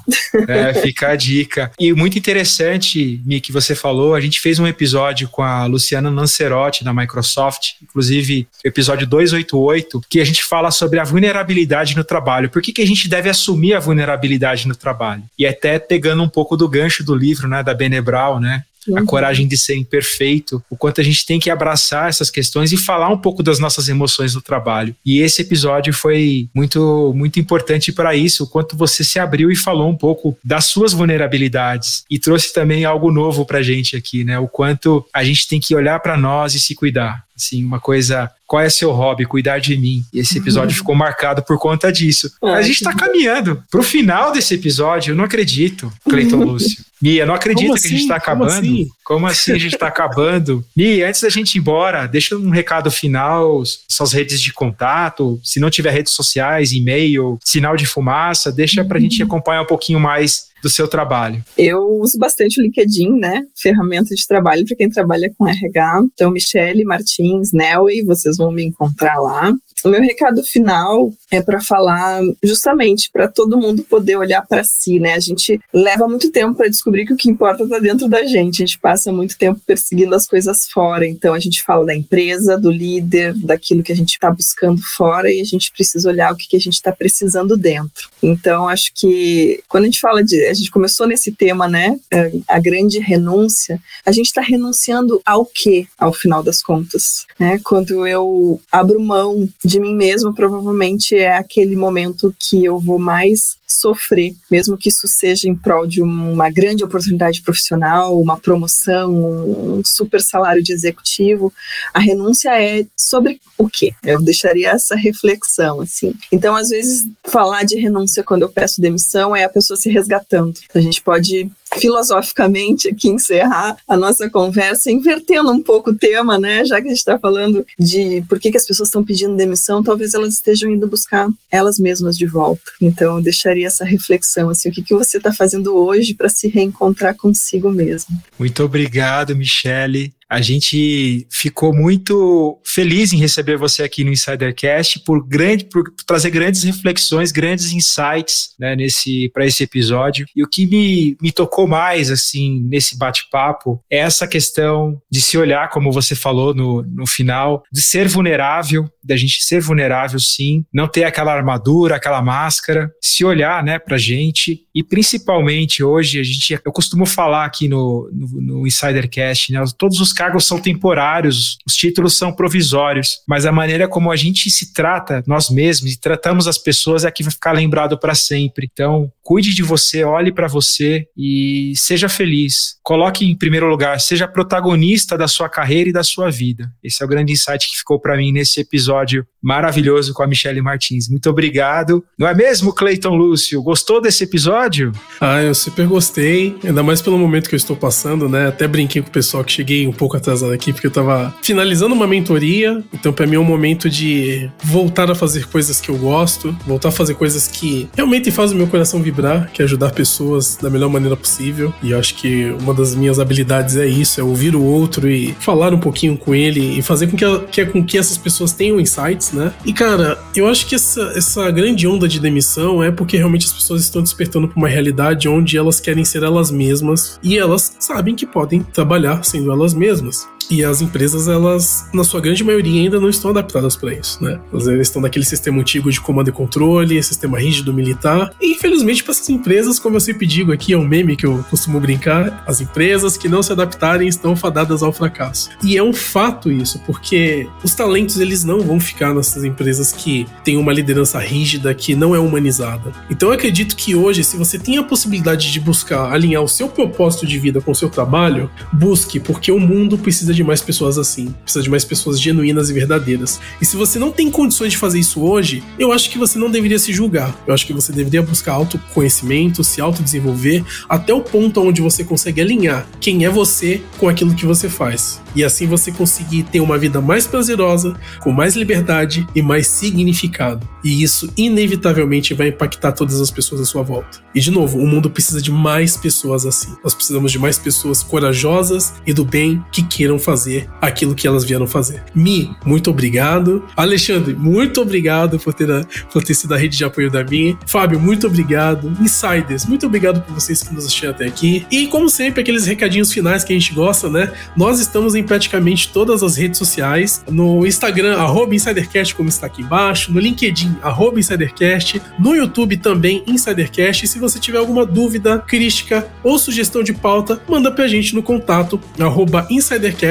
É, fica a dica. E muito interessante, Mi, que você falou, a gente fez um episódio com a Luciana Lancerotti, da Microsoft, inclusive episódio 288, que a gente fala sobre a vulnerabilidade no trabalho. Por que, que a gente deve assumir a vulnerabilidade no trabalho? E até pegando um pouco do gancho do livro, né, da Bene Brown, né, a uhum. coragem de ser imperfeito, o quanto a gente tem que abraçar essas questões e falar um pouco das nossas emoções no trabalho. E esse episódio foi muito muito importante para isso, o quanto você se abriu e falou um pouco das suas vulnerabilidades e trouxe também algo novo pra gente aqui, né? O quanto a gente tem que olhar para nós e se cuidar. Assim, uma coisa qual é seu hobby? Cuidar de mim. E esse episódio uhum. ficou marcado por conta disso. a gente está caminhando pro final desse episódio. Eu não acredito, Cleiton Lúcio. Mia, não acredito que a gente está assim? acabando. Como assim? Como assim a gente está acabando? Mia, antes da gente ir embora, deixa um recado final, suas redes de contato. Se não tiver redes sociais, e-mail, sinal de fumaça, deixa para a gente uhum. acompanhar um pouquinho mais do seu trabalho? Eu uso bastante o LinkedIn, né? Ferramenta de trabalho para quem trabalha com RH. Então, Michele Martins, Nelway, vocês vão me encontrar lá. O meu recado final é para falar justamente para todo mundo poder olhar para si, né? A gente leva muito tempo para descobrir que o que importa está dentro da gente. A gente passa muito tempo perseguindo as coisas fora. Então a gente fala da empresa, do líder, daquilo que a gente está buscando fora e a gente precisa olhar o que, que a gente está precisando dentro. Então acho que quando a gente fala de, a gente começou nesse tema, né? A grande renúncia. A gente está renunciando ao quê, ao final das contas, né? Quando eu abro mão de mim mesma, provavelmente é aquele momento que eu vou mais sofrer, mesmo que isso seja em prol de uma grande oportunidade profissional, uma promoção, um super salário de executivo. A renúncia é sobre o quê? Eu deixaria essa reflexão, assim. Então, às vezes, falar de renúncia quando eu peço demissão é a pessoa se resgatando. A gente pode filosoficamente aqui encerrar a nossa conversa, invertendo um pouco o tema, né? Já que a gente está falando de por que, que as pessoas estão pedindo demissão, talvez elas estejam indo buscar elas mesmas de volta. Então, eu deixaria essa reflexão, assim, o que, que você está fazendo hoje para se reencontrar consigo mesmo. Muito obrigado, Michele. A gente ficou muito feliz em receber você aqui no Insidercast por, grande, por trazer grandes reflexões, grandes insights né, nesse para esse episódio. E o que me, me tocou mais assim nesse bate-papo é essa questão de se olhar, como você falou no, no final, de ser vulnerável, da gente ser vulnerável sim, não ter aquela armadura, aquela máscara, se olhar né, pra gente. E principalmente hoje a gente, eu costumo falar aqui no, no, no Insidercast, né, todos os cargos são temporários, os títulos são provisórios, mas a maneira como a gente se trata nós mesmos e tratamos as pessoas é que vai ficar lembrado para sempre. Então, cuide de você, olhe para você e seja feliz. Coloque em primeiro lugar, seja protagonista da sua carreira e da sua vida. Esse é o grande insight que ficou para mim nesse episódio maravilhoso com a Michelle Martins. Muito obrigado. Não é mesmo, Cleiton Lúcio? Gostou desse episódio? Ah, eu super gostei, ainda mais pelo momento que eu estou passando, né? Até brinquei com o pessoal que cheguei um pouco atrasado aqui, porque eu tava finalizando uma mentoria. Então, para mim, é um momento de voltar a fazer coisas que eu gosto, voltar a fazer coisas que realmente fazem o meu coração vibrar, que é ajudar pessoas da melhor maneira possível. E eu acho que uma das minhas habilidades é isso: é ouvir o outro e falar um pouquinho com ele e fazer com que, que, com que essas pessoas tenham insights, né? E, cara, eu acho que essa, essa grande onda de demissão é porque realmente as pessoas estão despertando para uma realidade onde elas querem ser elas mesmas e elas sabem que podem trabalhar sendo elas mesmas mesmas. E as empresas, elas, na sua grande maioria, ainda não estão adaptadas para isso, né? Elas estão naquele sistema antigo de comando e controle, sistema rígido militar. E, infelizmente, para essas empresas, como eu sempre digo aqui, é um meme que eu costumo brincar: as empresas que não se adaptarem estão fadadas ao fracasso. E é um fato isso, porque os talentos, eles não vão ficar nessas empresas que têm uma liderança rígida, que não é humanizada. Então, eu acredito que hoje, se você tem a possibilidade de buscar alinhar o seu propósito de vida com o seu trabalho, busque, porque o mundo precisa de mais pessoas assim, precisa de mais pessoas genuínas e verdadeiras. E se você não tem condições de fazer isso hoje, eu acho que você não deveria se julgar. Eu acho que você deveria buscar autoconhecimento, se autodesenvolver, até o ponto onde você consegue alinhar quem é você com aquilo que você faz. E assim você conseguir ter uma vida mais prazerosa, com mais liberdade e mais significado. E isso inevitavelmente vai impactar todas as pessoas à sua volta. E de novo, o mundo precisa de mais pessoas assim. Nós precisamos de mais pessoas corajosas e do bem que queiram fazer aquilo que elas vieram fazer. Mi, muito obrigado. Alexandre, muito obrigado por ter, a, por ter sido a rede de apoio da Mi. Fábio, muito obrigado. Insiders, muito obrigado por vocês que nos assistiram até aqui. E, como sempre, aqueles recadinhos finais que a gente gosta, né? Nós estamos em praticamente todas as redes sociais. No Instagram, arroba InsiderCast, como está aqui embaixo. No LinkedIn, arroba InsiderCast. No YouTube também, InsiderCast. E se você tiver alguma dúvida, crítica ou sugestão de pauta, manda pra gente no contato arroba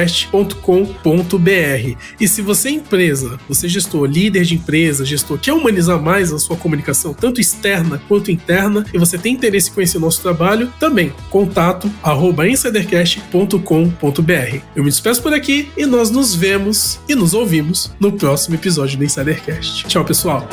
insidercast.com.br. E se você é empresa, você é gestor, líder de empresa, gestor, quer humanizar mais a sua comunicação, tanto externa quanto interna, e você tem interesse em conhecer o nosso trabalho, também contato arroba insidercast.com.br. Eu me despeço por aqui e nós nos vemos e nos ouvimos no próximo episódio do Insidercast. Tchau, pessoal!